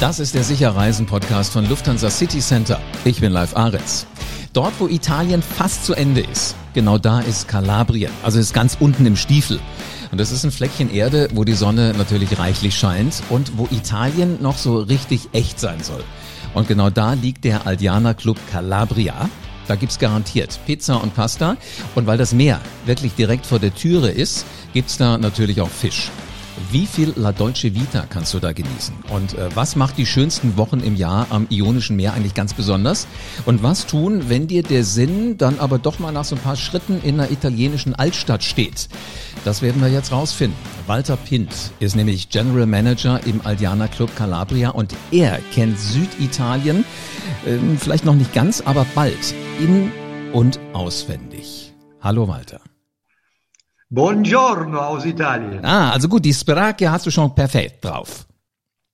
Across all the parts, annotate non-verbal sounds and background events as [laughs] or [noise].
Das ist der Sicherreisen-Podcast von Lufthansa City Center. Ich bin Live Aretz. Dort, wo Italien fast zu Ende ist, genau da ist Kalabrien, also ist ganz unten im Stiefel. Und das ist ein Fleckchen Erde, wo die Sonne natürlich reichlich scheint und wo Italien noch so richtig echt sein soll. Und genau da liegt der Aldiana Club Calabria. Da gibt's garantiert Pizza und Pasta. Und weil das Meer wirklich direkt vor der Türe ist, gibt's da natürlich auch Fisch. Wie viel La Dolce Vita kannst du da genießen? Und äh, was macht die schönsten Wochen im Jahr am Ionischen Meer eigentlich ganz besonders? Und was tun, wenn dir der Sinn dann aber doch mal nach so ein paar Schritten in einer italienischen Altstadt steht? Das werden wir jetzt rausfinden. Walter Pint ist nämlich General Manager im Aldiana Club Calabria und er kennt Süditalien, äh, vielleicht noch nicht ganz, aber bald in und auswendig. Hallo Walter. Buongiorno aus Italien. Ah, also gut, die Sprake hast du schon perfekt drauf.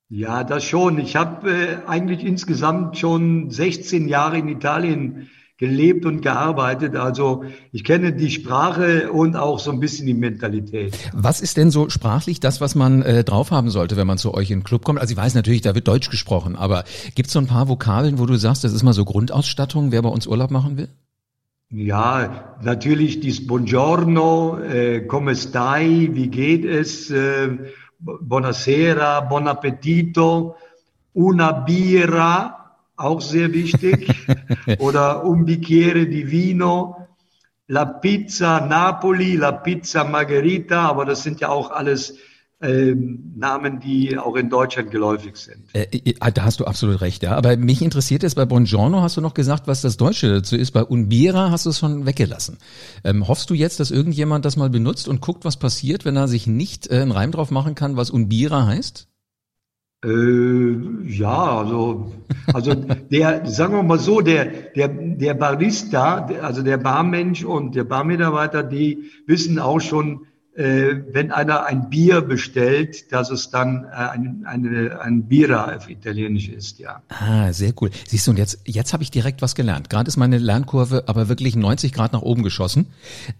Ja, das schon. Ich habe äh, eigentlich insgesamt schon 16 Jahre in Italien gelebt und gearbeitet. Also ich kenne die Sprache und auch so ein bisschen die Mentalität. Was ist denn so sprachlich das, was man äh, drauf haben sollte, wenn man zu euch in den Club kommt? Also ich weiß natürlich, da wird Deutsch gesprochen, aber gibt es so ein paar Vokabeln, wo du sagst, das ist mal so Grundausstattung, wer bei uns Urlaub machen will? Ja, natürlich dies Buongiorno, äh, come stai, wie geht es, äh, buonasera, buon appetito, una birra, auch sehr wichtig, [laughs] oder un bicchiere di vino, la pizza Napoli, la pizza Margherita, aber das sind ja auch alles ähm, Namen, die auch in Deutschland geläufig sind. Äh, ah, da hast du absolut recht, ja. Aber mich interessiert jetzt bei Buongiorno hast du noch gesagt, was das Deutsche dazu ist. Bei Unbira hast du es schon weggelassen. Ähm, hoffst du jetzt, dass irgendjemand das mal benutzt und guckt, was passiert, wenn er sich nicht äh, einen Reim drauf machen kann, was Unbira heißt? Äh, ja, also, also der, sagen wir mal so, der, der, der Barista, also der Barmensch und der Barmitarbeiter, die wissen auch schon, wenn einer ein Bier bestellt, dass es dann äh, ein, eine, ein Bira auf Italienisch ist, ja. Ah, sehr cool. Siehst du, und jetzt, jetzt habe ich direkt was gelernt. Gerade ist meine Lernkurve aber wirklich 90 Grad nach oben geschossen,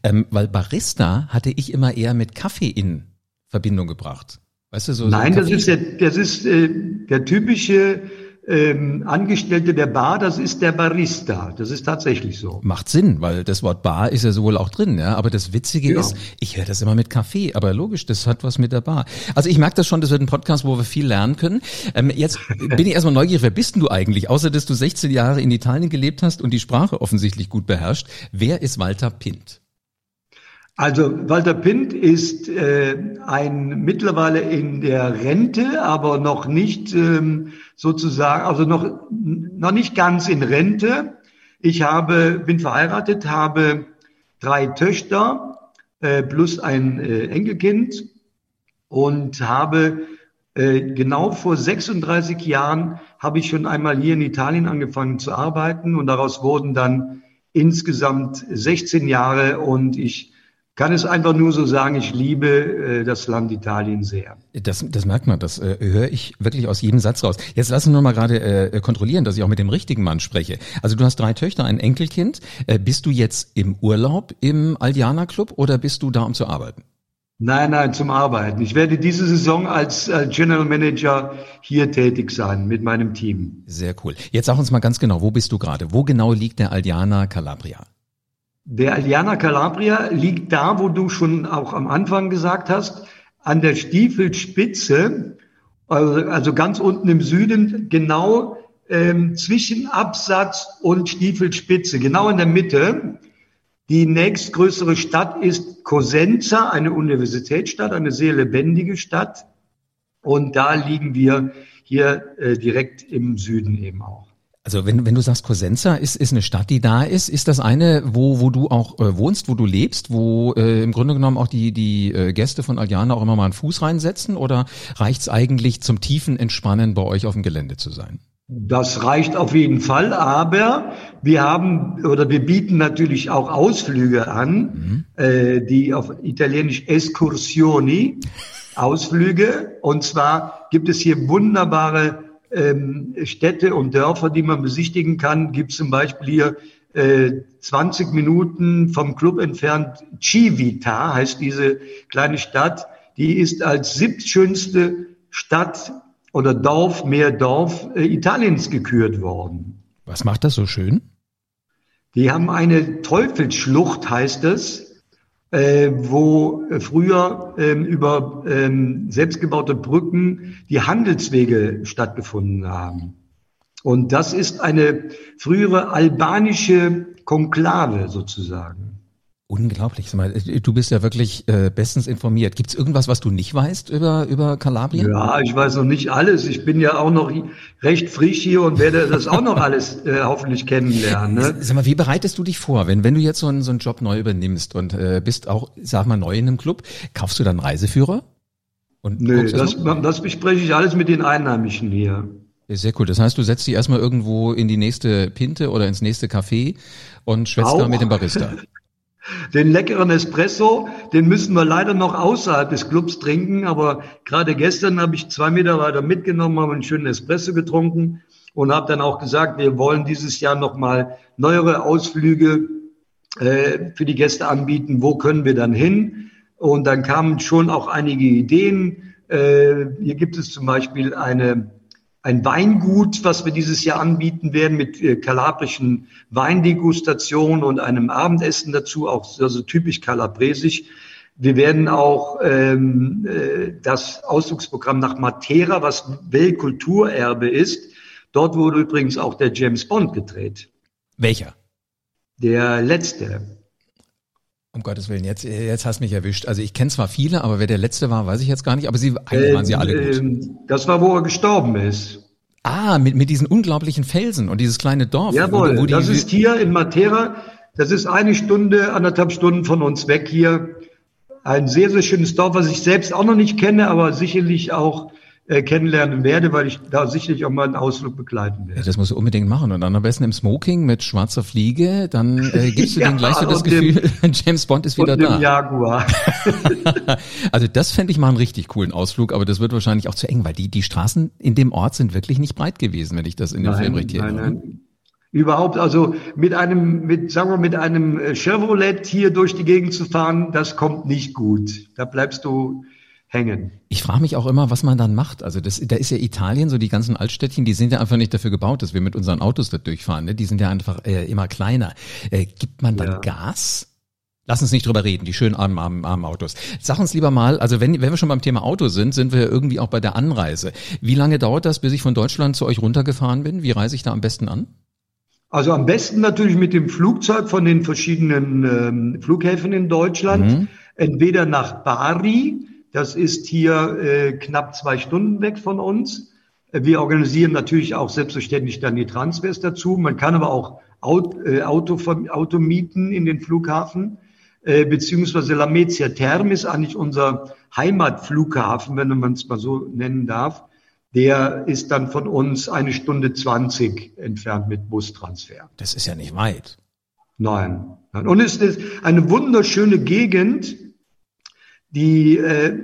ähm, weil Barista hatte ich immer eher mit Kaffee in Verbindung gebracht. Weißt du, so, Nein, so das ist der, das ist äh, der typische ähm, Angestellte der Bar, das ist der Barista. Das ist tatsächlich so. Macht Sinn, weil das Wort Bar ist ja sowohl auch drin, ja. Aber das Witzige ja. ist, ich höre das immer mit Kaffee, aber logisch, das hat was mit der Bar. Also ich merke das schon, das wird ein Podcast, wo wir viel lernen können. Ähm, jetzt [laughs] bin ich erstmal neugierig, wer bist denn du eigentlich? Außer dass du 16 Jahre in Italien gelebt hast und die Sprache offensichtlich gut beherrscht. Wer ist Walter Pint? Also Walter Pint ist äh, ein mittlerweile in der Rente, aber noch nicht ähm, sozusagen, also noch noch nicht ganz in Rente. Ich habe bin verheiratet, habe drei Töchter äh, plus ein äh, Enkelkind und habe äh, genau vor 36 Jahren habe ich schon einmal hier in Italien angefangen zu arbeiten und daraus wurden dann insgesamt 16 Jahre und ich kann es einfach nur so sagen, ich liebe äh, das Land Italien sehr. Das, das merkt man, das äh, höre ich wirklich aus jedem Satz raus. Jetzt lassen wir mal gerade äh, kontrollieren, dass ich auch mit dem richtigen Mann spreche. Also du hast drei Töchter, ein Enkelkind. Äh, bist du jetzt im Urlaub im Aldiana Club oder bist du da, um zu arbeiten? Nein, nein, zum Arbeiten. Ich werde diese Saison als äh, General Manager hier tätig sein mit meinem Team. Sehr cool. Jetzt sag uns mal ganz genau, wo bist du gerade? Wo genau liegt der Aldiana Calabria? Der Aliana Calabria liegt da, wo du schon auch am Anfang gesagt hast, an der Stiefelspitze, also, also ganz unten im Süden, genau ähm, zwischen Absatz und Stiefelspitze, genau in der Mitte. Die nächstgrößere Stadt ist Cosenza, eine Universitätsstadt, eine sehr lebendige Stadt. Und da liegen wir hier äh, direkt im Süden eben auch. Also wenn, wenn du sagst, Cosenza ist, ist eine Stadt, die da ist, ist das eine, wo, wo du auch äh, wohnst, wo du lebst, wo äh, im Grunde genommen auch die, die äh, Gäste von Aldiana auch immer mal einen Fuß reinsetzen oder reicht's eigentlich zum tiefen Entspannen bei euch auf dem Gelände zu sein? Das reicht auf jeden Fall, aber wir haben oder wir bieten natürlich auch Ausflüge an, mhm. äh, die auf Italienisch Escursioni, [laughs] Ausflüge. Und zwar gibt es hier wunderbare Städte und Dörfer, die man besichtigen kann. Gibt zum Beispiel hier äh, 20 Minuten vom Club entfernt Civita, heißt diese kleine Stadt. Die ist als siebtschönste Stadt oder Dorf, mehr Dorf äh, Italiens gekürt worden. Was macht das so schön? Die haben eine Teufelsschlucht, heißt es, äh, wo früher ähm, über ähm, selbstgebaute Brücken die Handelswege stattgefunden haben. Und das ist eine frühere albanische Konklave sozusagen. Unglaublich. Du bist ja wirklich äh, bestens informiert. Gibt es irgendwas, was du nicht weißt über, über Kalabrien? Ja, ich weiß noch nicht alles. Ich bin ja auch noch recht frisch hier und werde das auch noch alles äh, hoffentlich kennenlernen. Ne? Sag mal, wie bereitest du dich vor, wenn, wenn du jetzt so einen, so einen Job neu übernimmst und äh, bist auch, sag mal, neu in einem Club, kaufst du dann Reiseführer? Und Nö, das, das, das bespreche ich alles mit den Einheimischen hier. Sehr cool. Das heißt, du setzt dich erstmal irgendwo in die nächste Pinte oder ins nächste Café und schwätzt da mit dem Barista. [laughs] Den leckeren Espresso, den müssen wir leider noch außerhalb des Clubs trinken. Aber gerade gestern habe ich zwei Mitarbeiter mitgenommen, haben einen schönen Espresso getrunken und habe dann auch gesagt, wir wollen dieses Jahr nochmal neuere Ausflüge äh, für die Gäste anbieten. Wo können wir dann hin? Und dann kamen schon auch einige Ideen. Äh, hier gibt es zum Beispiel eine ein Weingut, was wir dieses Jahr anbieten werden mit äh, kalabrischen Weindegustationen und einem Abendessen dazu, auch also typisch kalabresisch. Wir werden auch ähm, äh, das Ausflugsprogramm nach Matera, was Weltkulturerbe ist. Dort wurde übrigens auch der James Bond gedreht. Welcher? Der letzte. Um Gottes Willen, jetzt, jetzt hast du mich erwischt. Also ich kenne zwar viele, aber wer der letzte war, weiß ich jetzt gar nicht. Aber sie eigentlich waren sie alle gut. Ähm, das war, wo er gestorben ist. Ah, mit, mit diesen unglaublichen Felsen und dieses kleine Dorf. Jawohl, wo, wo das ist hier in Matera. Das ist eine Stunde, anderthalb Stunden von uns weg hier. Ein sehr, sehr schönes Dorf, was ich selbst auch noch nicht kenne, aber sicherlich auch äh, kennenlernen werde, weil ich da sicherlich auch mal einen Ausflug begleiten werde. Ja, das musst du unbedingt machen und dann am besten im Smoking mit schwarzer Fliege, dann äh, [laughs] gibst du ja, denen gleich so das Gefühl, dem, [laughs] James Bond ist wieder und da. Jaguar. [laughs] also das fände ich mal einen richtig coolen Ausflug, aber das wird wahrscheinlich auch zu eng, weil die, die Straßen in dem Ort sind wirklich nicht breit gewesen, wenn ich das in den Film richtig nein, erinnere. Nein. Überhaupt, also mit einem, mit, sagen wir, mit einem Chevrolet hier durch die Gegend zu fahren, das kommt nicht gut. Da bleibst du hängen. Ich frage mich auch immer, was man dann macht. Also das, da ist ja Italien, so die ganzen Altstädtchen, die sind ja einfach nicht dafür gebaut, dass wir mit unseren Autos da durchfahren. Ne? Die sind ja einfach äh, immer kleiner. Äh, gibt man dann ja. Gas? Lass uns nicht drüber reden, die schönen armen, armen, armen Autos. Sag uns lieber mal, also wenn, wenn wir schon beim Thema Auto sind, sind wir irgendwie auch bei der Anreise. Wie lange dauert das, bis ich von Deutschland zu euch runtergefahren bin? Wie reise ich da am besten an? Also am besten natürlich mit dem Flugzeug von den verschiedenen ähm, Flughäfen in Deutschland. Mhm. Entweder nach Bari, das ist hier äh, knapp zwei Stunden weg von uns. Wir organisieren natürlich auch selbstverständlich dann die Transfers dazu. Man kann aber auch Auto, äh, Auto, Auto mieten in den Flughafen. Äh, beziehungsweise Lamezia Term ist eigentlich unser Heimatflughafen, wenn man es mal so nennen darf. Der ist dann von uns eine Stunde zwanzig entfernt mit Bustransfer. Das ist ja nicht weit. Nein. Und es ist eine wunderschöne Gegend die äh,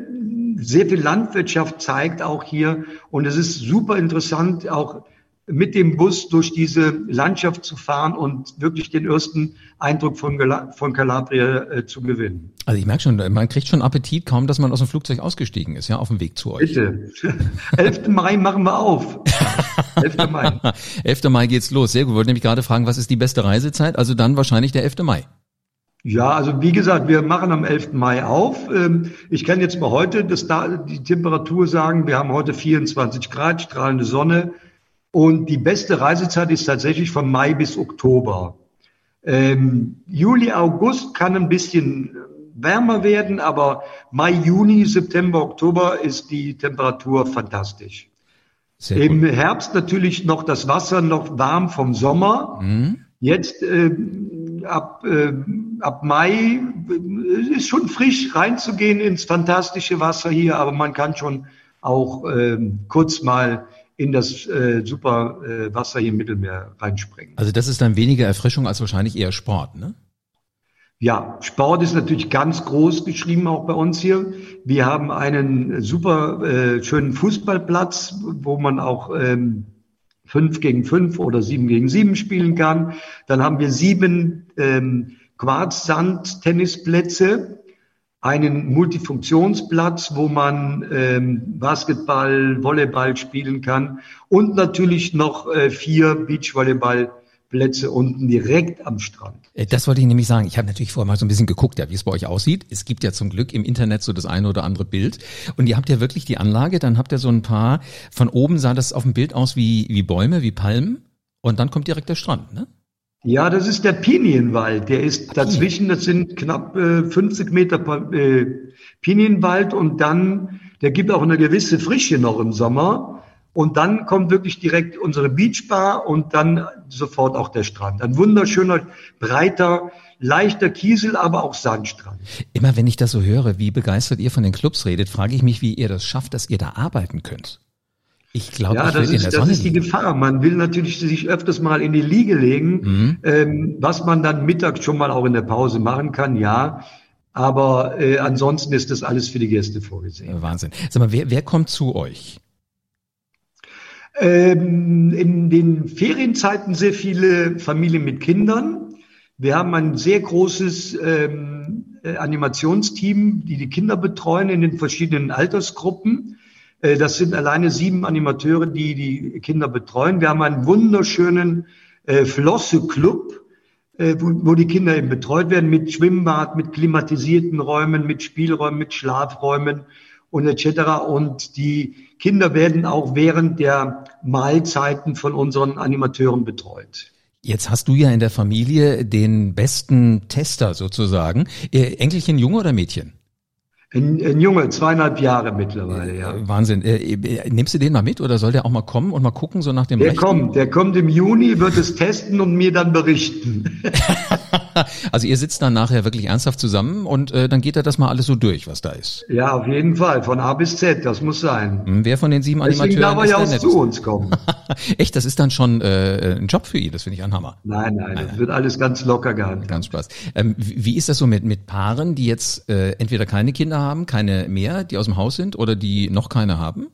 sehr viel Landwirtschaft zeigt auch hier. Und es ist super interessant, auch mit dem Bus durch diese Landschaft zu fahren und wirklich den ersten Eindruck von, von Calabria äh, zu gewinnen. Also ich merke schon, man kriegt schon Appetit, kaum dass man aus dem Flugzeug ausgestiegen ist, ja, auf dem Weg zu euch. Bitte. [laughs] 11. Mai machen wir auf. [laughs] 11. Mai. 11. Mai geht's los. Sehr gut. Ich wollte nämlich gerade fragen, was ist die beste Reisezeit? Also dann wahrscheinlich der 11. Mai. Ja, also wie gesagt, wir machen am 11. Mai auf. Ähm, ich kann jetzt mal heute das, die Temperatur sagen. Wir haben heute 24 Grad, strahlende Sonne. Und die beste Reisezeit ist tatsächlich von Mai bis Oktober. Ähm, Juli, August kann ein bisschen wärmer werden, aber Mai, Juni, September, Oktober ist die Temperatur fantastisch. Sehr Im gut. Herbst natürlich noch das Wasser noch warm vom Sommer. Mhm. Jetzt äh, ab, äh, ab Mai äh, ist schon frisch reinzugehen ins fantastische Wasser hier, aber man kann schon auch äh, kurz mal in das äh, super äh, Wasser hier im Mittelmeer reinspringen. Also das ist dann weniger Erfrischung als wahrscheinlich eher Sport, ne? Ja, Sport ist natürlich ganz groß geschrieben auch bei uns hier. Wir haben einen super äh, schönen Fußballplatz, wo man auch ähm, fünf gegen fünf oder sieben gegen sieben spielen kann. Dann haben wir sieben ähm, Quarzsand-Tennisplätze. einen Multifunktionsplatz, wo man ähm, Basketball, Volleyball spielen kann und natürlich noch äh, vier Beachvolleyballplätze unten direkt am Strand. Äh, das wollte ich nämlich sagen. Ich habe natürlich vorher mal so ein bisschen geguckt, ja, wie es bei euch aussieht. Es gibt ja zum Glück im Internet so das eine oder andere Bild. Und ihr habt ja wirklich die Anlage, dann habt ihr so ein paar, von oben sah das auf dem Bild aus wie, wie Bäume, wie Palmen. Und dann kommt direkt der Strand, ne? Ja, das ist der Pinienwald. Der ist dazwischen, das sind knapp äh, 50 Meter äh, Pinienwald und dann, der gibt auch eine gewisse Frische noch im Sommer. Und dann kommt wirklich direkt unsere Beachbar und dann sofort auch der Strand. Ein wunderschöner, breiter, leichter Kiesel, aber auch Sandstrand. Immer wenn ich das so höre, wie begeistert ihr von den Clubs redet, frage ich mich, wie ihr das schafft, dass ihr da arbeiten könnt. Ich glaube, ja, ich das, ist, das ist die Gefahr. Man will natürlich sich öfters mal in die Liege legen, mhm. ähm, was man dann mittags schon mal auch in der Pause machen kann, ja. Aber äh, ansonsten ist das alles für die Gäste vorgesehen. Wahnsinn. Sag mal, wer, wer kommt zu euch? Ähm, in den Ferienzeiten sehr viele Familien mit Kindern. Wir haben ein sehr großes ähm, äh, Animationsteam, die die Kinder betreuen in den verschiedenen Altersgruppen. Äh, das sind alleine sieben Animateure, die die Kinder betreuen. Wir haben einen wunderschönen äh, Flosse-Club, äh, wo, die Kinder eben betreut werden mit Schwimmbad, mit klimatisierten Räumen, mit Spielräumen, mit Schlafräumen und etc. Und die Kinder werden auch während der Mahlzeiten von unseren Animateuren betreut. Jetzt hast du ja in der Familie den besten Tester sozusagen. Enkelchen Junge oder Mädchen? Ein, ein Junge, zweieinhalb Jahre mittlerweile, ja. Äh, Wahnsinn. Äh, äh, nimmst du den mal mit oder soll der auch mal kommen und mal gucken, so nach dem Der Rechten? kommt, der kommt im Juni, wird es testen und mir dann berichten. [laughs] [laughs] also ihr sitzt dann nachher wirklich ernsthaft zusammen und äh, dann geht er das mal alles so durch, was da ist. Ja, auf jeden Fall, von A bis Z, das muss sein. Hm, wer von den sieben Deswegen Animateuren darf er ja auch zu uns kommen. [laughs] Echt, das ist dann schon äh, ein Job für ihn, das finde ich ein Hammer. Nein, nein, das wird alles ganz locker gehandelt. Ganz Spaß. Ähm, wie ist das so mit, mit Paaren, die jetzt äh, entweder keine Kinder haben, keine mehr, die aus dem Haus sind oder die noch keine haben?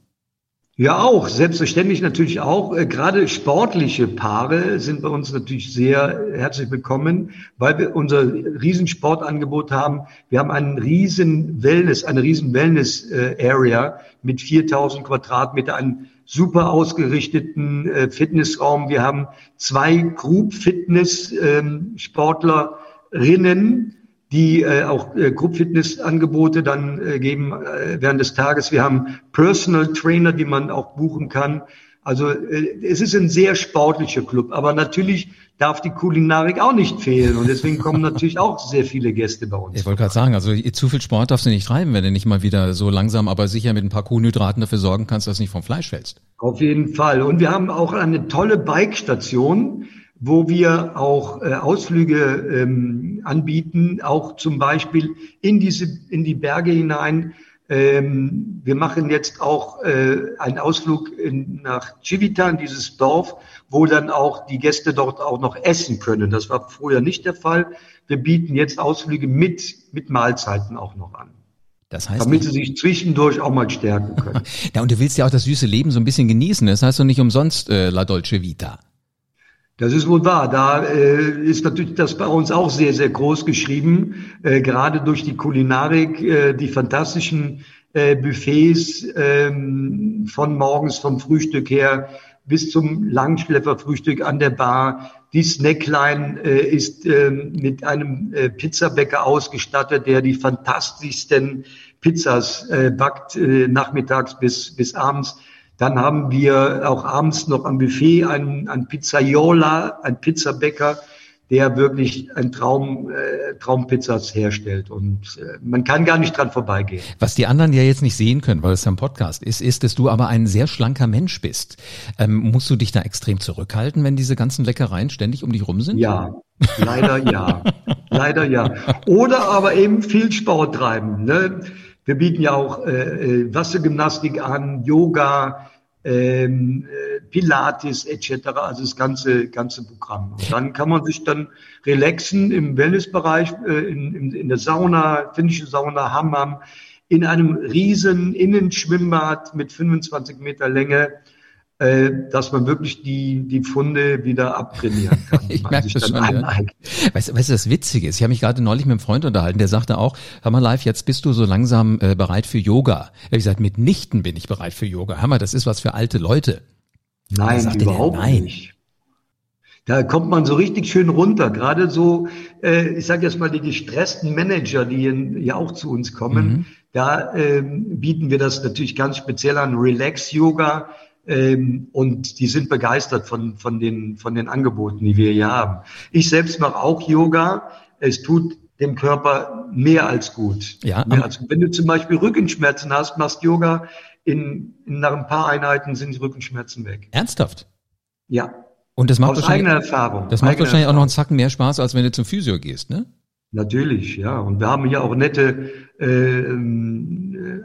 Ja, auch, selbstverständlich natürlich auch. Äh, gerade sportliche Paare sind bei uns natürlich sehr herzlich willkommen, weil wir unser Riesensportangebot haben. Wir haben einen riesen Wellness, eine riesen Wellness-Area mit 4000 Quadratmeter, einen super ausgerichteten äh, Fitnessraum. Wir haben zwei Group-Fitness-Sportlerinnen, die äh, auch äh, Group-Fitness-Angebote dann äh, geben äh, während des Tages. Wir haben Personal Trainer, die man auch buchen kann. Also äh, es ist ein sehr sportlicher Club, aber natürlich darf die Kulinarik auch nicht fehlen und deswegen kommen natürlich auch sehr viele Gäste bei uns. Ich wollte gerade sagen, also zu viel Sport darfst du nicht treiben, wenn du nicht mal wieder so langsam, aber sicher mit ein paar Kohlenhydraten dafür sorgen kannst, dass du nicht vom Fleisch fällst. Auf jeden Fall. Und wir haben auch eine tolle Bike-Station wo wir auch äh, Ausflüge ähm, anbieten, auch zum Beispiel in diese in die Berge hinein. Ähm, wir machen jetzt auch äh, einen Ausflug in, nach Civita, in dieses Dorf, wo dann auch die Gäste dort auch noch essen können. Das war früher nicht der Fall. Wir bieten jetzt Ausflüge mit mit Mahlzeiten auch noch an. Das heißt, damit sie sich zwischendurch auch mal stärken können. [laughs] ja, und du willst ja auch das süße Leben so ein bisschen genießen. Das heißt doch nicht umsonst äh, La Dolce Vita. Das ist wohl wahr. Da äh, ist natürlich das bei uns auch sehr, sehr groß geschrieben, äh, gerade durch die Kulinarik, äh, die fantastischen äh, Buffets äh, von morgens vom Frühstück her bis zum Langschläferfrühstück an der Bar. Die Snackline äh, ist äh, mit einem äh, Pizzabäcker ausgestattet, der die fantastischsten Pizzas äh, backt, äh, nachmittags bis, bis abends. Dann haben wir auch abends noch am Buffet einen, einen Pizzaiola, ein Pizzabäcker, der wirklich ein Traum, äh, Traumpizzas herstellt. Und äh, man kann gar nicht dran vorbeigehen. Was die anderen ja jetzt nicht sehen können, weil es ja ein Podcast ist, ist, dass du aber ein sehr schlanker Mensch bist. Ähm, musst du dich da extrem zurückhalten, wenn diese ganzen Leckereien ständig um dich rum sind? Ja, leider ja. leider ja. Oder aber eben viel Sport treiben. Ne? Wir bieten ja auch äh, äh, Wassergymnastik an, Yoga, ähm, äh, Pilates etc. Also das ganze ganze Programm. Und dann kann man sich dann relaxen im Wellnessbereich, äh, in, in, in der Sauna, finnische Sauna, Hammam, in einem riesen Innenschwimmbad mit 25 Meter Länge dass man wirklich die, die Funde wieder abtrainieren [laughs] kann. ich merke das schon. Ja. Weißt, weißt du, das Witzige ist, ich habe mich gerade neulich mit einem Freund unterhalten, der sagte auch, hör mal live, jetzt bist du so langsam äh, bereit für Yoga. Ich habe gesagt, mitnichten bin ich bereit für Yoga. Hör mal, das ist was für alte Leute. Nein, überhaupt der, nein. nicht. Da kommt man so richtig schön runter. Gerade so, äh, ich sage jetzt mal, die gestressten Manager, die ja auch zu uns kommen, mhm. da ähm, bieten wir das natürlich ganz speziell an, Relax-Yoga. Ähm, und die sind begeistert von, von, den, von den Angeboten, die wir hier haben. Ich selbst mache auch Yoga. Es tut dem Körper mehr als gut. Ja, mehr als, wenn du zum Beispiel Rückenschmerzen hast, machst Yoga, in, nach ein paar Einheiten sind die Rückenschmerzen weg. Ernsthaft? Ja. Und das macht Aus eigener Erfahrung. Das macht wahrscheinlich Erfahrung. auch noch einen Zacken mehr Spaß, als wenn du zum Physio gehst, ne? Natürlich, ja. Und wir haben hier auch nette äh,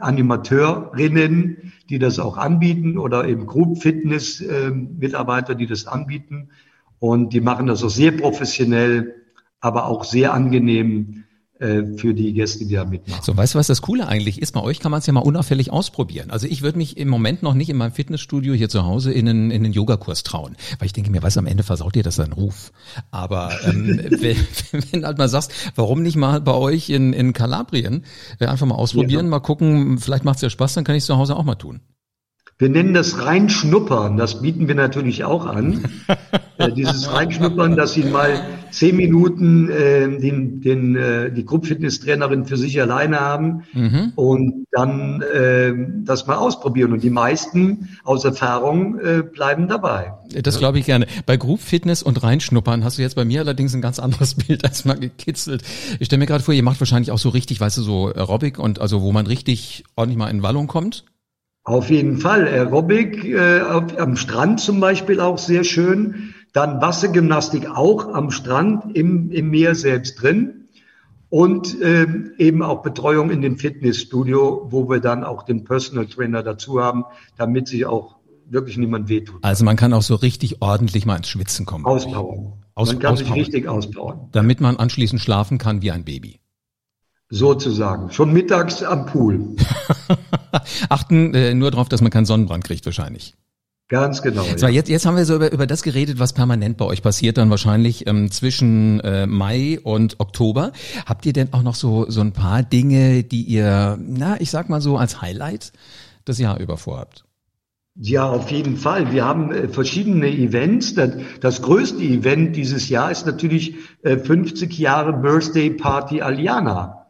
Animateurinnen, die das auch anbieten oder eben Group Fitness äh, Mitarbeiter, die das anbieten. Und die machen das auch sehr professionell, aber auch sehr angenehm äh, für die Gäste, die da mitmachen. So, weißt du, was das Coole eigentlich ist? Bei euch kann man es ja mal unauffällig ausprobieren. Also ich würde mich im Moment noch nicht in meinem Fitnessstudio hier zu Hause in einen, in einen Yogakurs trauen, weil ich denke mir, was am Ende versaut dir das deinen Ruf. Aber ähm, [laughs] [laughs] wenn, wenn du halt mal sagst, warum nicht mal bei euch in, in Kalabrien äh, einfach mal ausprobieren, ja. mal gucken, vielleicht macht es ja Spaß, dann kann ich es zu Hause auch mal tun. Wir nennen das Reinschnuppern. Das bieten wir natürlich auch an. [laughs] äh, dieses Reinschnuppern, dass Sie mal zehn Minuten äh, den, den, äh, die Gruppfitnesstrainerin für sich alleine haben mhm. und dann äh, das mal ausprobieren. Und die meisten aus Erfahrung äh, bleiben dabei. Das glaube ich gerne. Bei Group Fitness und Reinschnuppern hast du jetzt bei mir allerdings ein ganz anderes [laughs] Bild als mal gekitzelt. Ich stelle mir gerade vor, ihr macht wahrscheinlich auch so richtig, weißt du, so Aerobic und also wo man richtig ordentlich mal in Wallung kommt. Auf jeden Fall. Aerobic äh, auf, am Strand zum Beispiel auch sehr schön. Dann Wassergymnastik auch am Strand, im, im Meer selbst drin. Und äh, eben auch Betreuung in dem Fitnessstudio, wo wir dann auch den Personal Trainer dazu haben, damit sich auch wirklich niemand wehtut. Also man kann auch so richtig ordentlich mal ins Schwitzen kommen. Auspowern. Aus, man kann auspowern. sich richtig auspowern. Damit man anschließend schlafen kann wie ein Baby. Sozusagen. Schon mittags am Pool. [laughs] Achten äh, nur darauf, dass man keinen Sonnenbrand kriegt wahrscheinlich. Ganz genau. So, ja. jetzt, jetzt haben wir so über, über das geredet, was permanent bei euch passiert, dann wahrscheinlich ähm, zwischen äh, Mai und Oktober. Habt ihr denn auch noch so, so ein paar Dinge, die ihr, na, ich sag mal so, als Highlight das Jahr über vorhabt? Ja, auf jeden Fall. Wir haben äh, verschiedene Events. Das, das, größte Event dieses Jahr ist natürlich äh, 50 Jahre Birthday Party Aliana.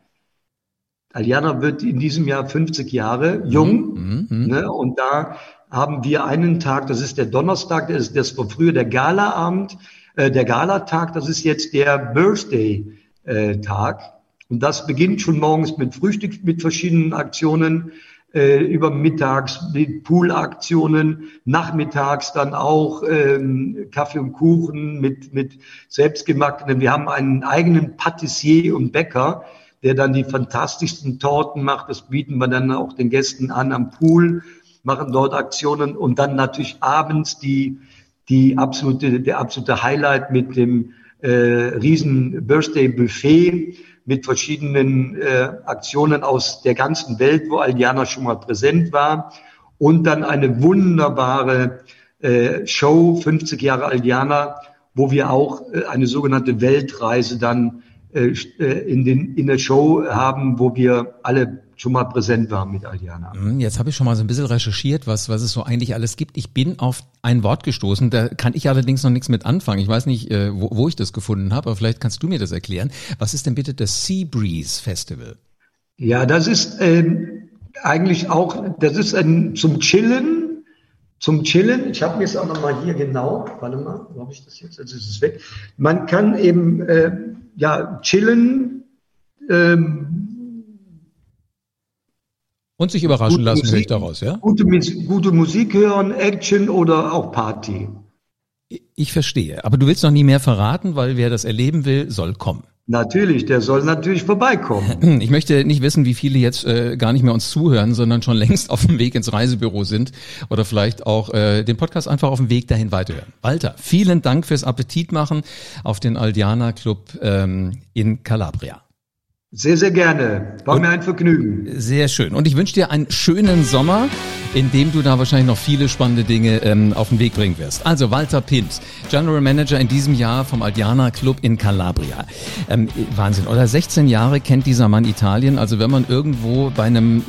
Aliana wird in diesem Jahr 50 Jahre jung. Mhm, mhm, ne? Und da haben wir einen Tag, das ist der Donnerstag, das ist das war früher der Galaabend, äh, der Galatag, das ist jetzt der Birthday-Tag. Äh, und das beginnt schon morgens mit Frühstück, mit verschiedenen Aktionen, äh, über mittags mit Poolaktionen, nachmittags dann auch ähm, Kaffee und Kuchen mit, mit selbstgemachten. Wir haben einen eigenen Patissier und Bäcker, der dann die fantastischsten Torten macht. Das bieten wir dann auch den Gästen an am Pool, machen dort Aktionen und dann natürlich abends die, die absolute, der absolute Highlight mit dem äh, riesen Birthday Buffet mit verschiedenen äh, Aktionen aus der ganzen Welt, wo Aldiana schon mal präsent war. Und dann eine wunderbare äh, Show, 50 Jahre Aldiana, wo wir auch äh, eine sogenannte Weltreise dann in, den, in der Show haben, wo wir alle schon mal präsent waren mit Aldiana. Mhm, jetzt habe ich schon mal so ein bisschen recherchiert, was, was es so eigentlich alles gibt. Ich bin auf ein Wort gestoßen, da kann ich allerdings noch nichts mit anfangen. Ich weiß nicht, äh, wo, wo ich das gefunden habe, aber vielleicht kannst du mir das erklären. Was ist denn bitte das Sea Breeze Festival? Ja, das ist ähm, eigentlich auch, das ist ein zum Chillen zum Chillen, ich habe mir es auch nochmal hier genau, warte mal, wo habe ich das jetzt? Jetzt ist es weg. Man kann eben äh, ja chillen. Ähm, und sich überraschen lassen, Musik, höre ich daraus, ja? Gute, gute Musik hören, Action oder auch Party. Ich verstehe. Aber du willst noch nie mehr verraten, weil wer das erleben will, soll kommen. Natürlich, der soll natürlich vorbeikommen. [clears throat] Ich möchte nicht wissen, wie viele jetzt äh, gar nicht mehr uns zuhören, sondern schon längst auf dem Weg ins Reisebüro sind oder vielleicht auch äh, den Podcast einfach auf dem Weg dahin weiterhören. Walter, vielen Dank fürs Appetit machen auf den Aldiana Club ähm, in Calabria. Sehr, sehr gerne. War Und mir ein Vergnügen. Sehr schön. Und ich wünsche dir einen schönen Sommer. in dem du da wahrscheinlich noch viele spannende Dinge ähm, auf den Weg bringen wirst. Also Walter Pint, General Manager in diesem Jahr vom Aldiana Club in Calabria. Ähm, Wahnsinn, oder 16 Jahre kennt dieser Mann Italien. Also wenn man irgendwo bei einem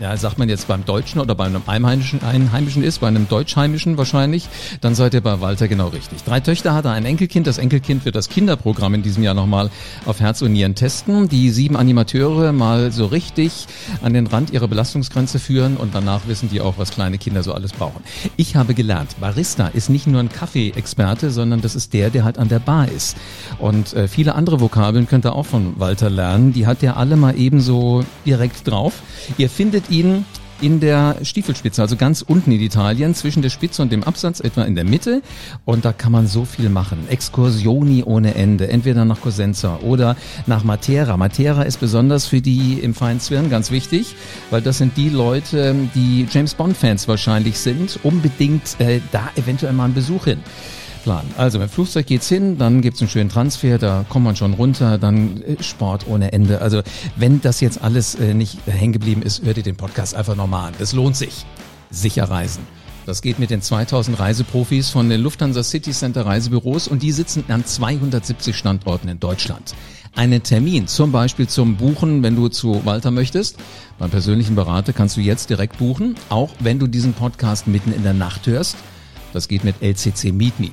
ja, sagt man jetzt beim Deutschen oder bei einem Einheimischen, Einheimischen ist, bei einem Deutschheimischen wahrscheinlich, dann seid ihr bei Walter genau richtig. Drei Töchter hat er, ein Enkelkind. Das Enkelkind wird das Kinderprogramm in diesem Jahr nochmal auf Herz und Nieren testen. Die sieben Animateure mal so richtig an den Rand ihrer Belastungsgrenze führen und danach wissen die auch, was kleine Kinder so alles brauchen. Ich habe gelernt, Barista ist nicht nur ein Kaffee-Experte, sondern das ist der, der halt an der Bar ist. Und äh, viele andere Vokabeln könnt ihr auch von Walter lernen. Die hat der alle mal ebenso direkt drauf. Ihr findet ihn in der Stiefelspitze, also ganz unten in Italien, zwischen der Spitze und dem Absatz, etwa in der Mitte. Und da kann man so viel machen. Exkursioni ohne Ende, entweder nach Cosenza oder nach Matera. Matera ist besonders für die im feinen Zwirn ganz wichtig, weil das sind die Leute, die James Bond-Fans wahrscheinlich sind, unbedingt äh, da eventuell mal einen Besuch hin planen. Also mit Flugzeug geht's hin, dann gibt's einen schönen Transfer, da kommt man schon runter, dann äh, Sport ohne Ende. Also wenn das jetzt alles äh, nicht hängen geblieben ist, hört ihr den Podcast einfach nochmal an. Das lohnt sich. Sicher reisen. Das geht mit den 2000 Reiseprofis von den Lufthansa City Center Reisebüros und die sitzen an 270 Standorten in Deutschland. Einen Termin, zum Beispiel zum Buchen, wenn du zu Walter möchtest, beim persönlichen Berater kannst du jetzt direkt buchen, auch wenn du diesen Podcast mitten in der Nacht hörst. Das geht mit LCC Meet Me.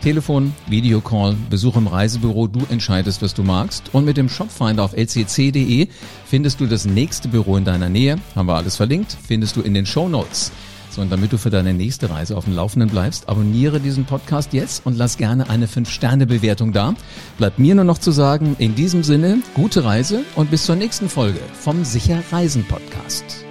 Telefon, Videocall, Besuch im Reisebüro, du entscheidest, was du magst. Und mit dem Shopfinder auf lcc.de findest du das nächste Büro in deiner Nähe. Haben wir alles verlinkt, findest du in den Show Notes. So, und damit du für deine nächste Reise auf dem Laufenden bleibst, abonniere diesen Podcast jetzt und lass gerne eine 5-Sterne-Bewertung da. Bleibt mir nur noch zu sagen, in diesem Sinne, gute Reise und bis zur nächsten Folge vom Sicher Reisen Podcast.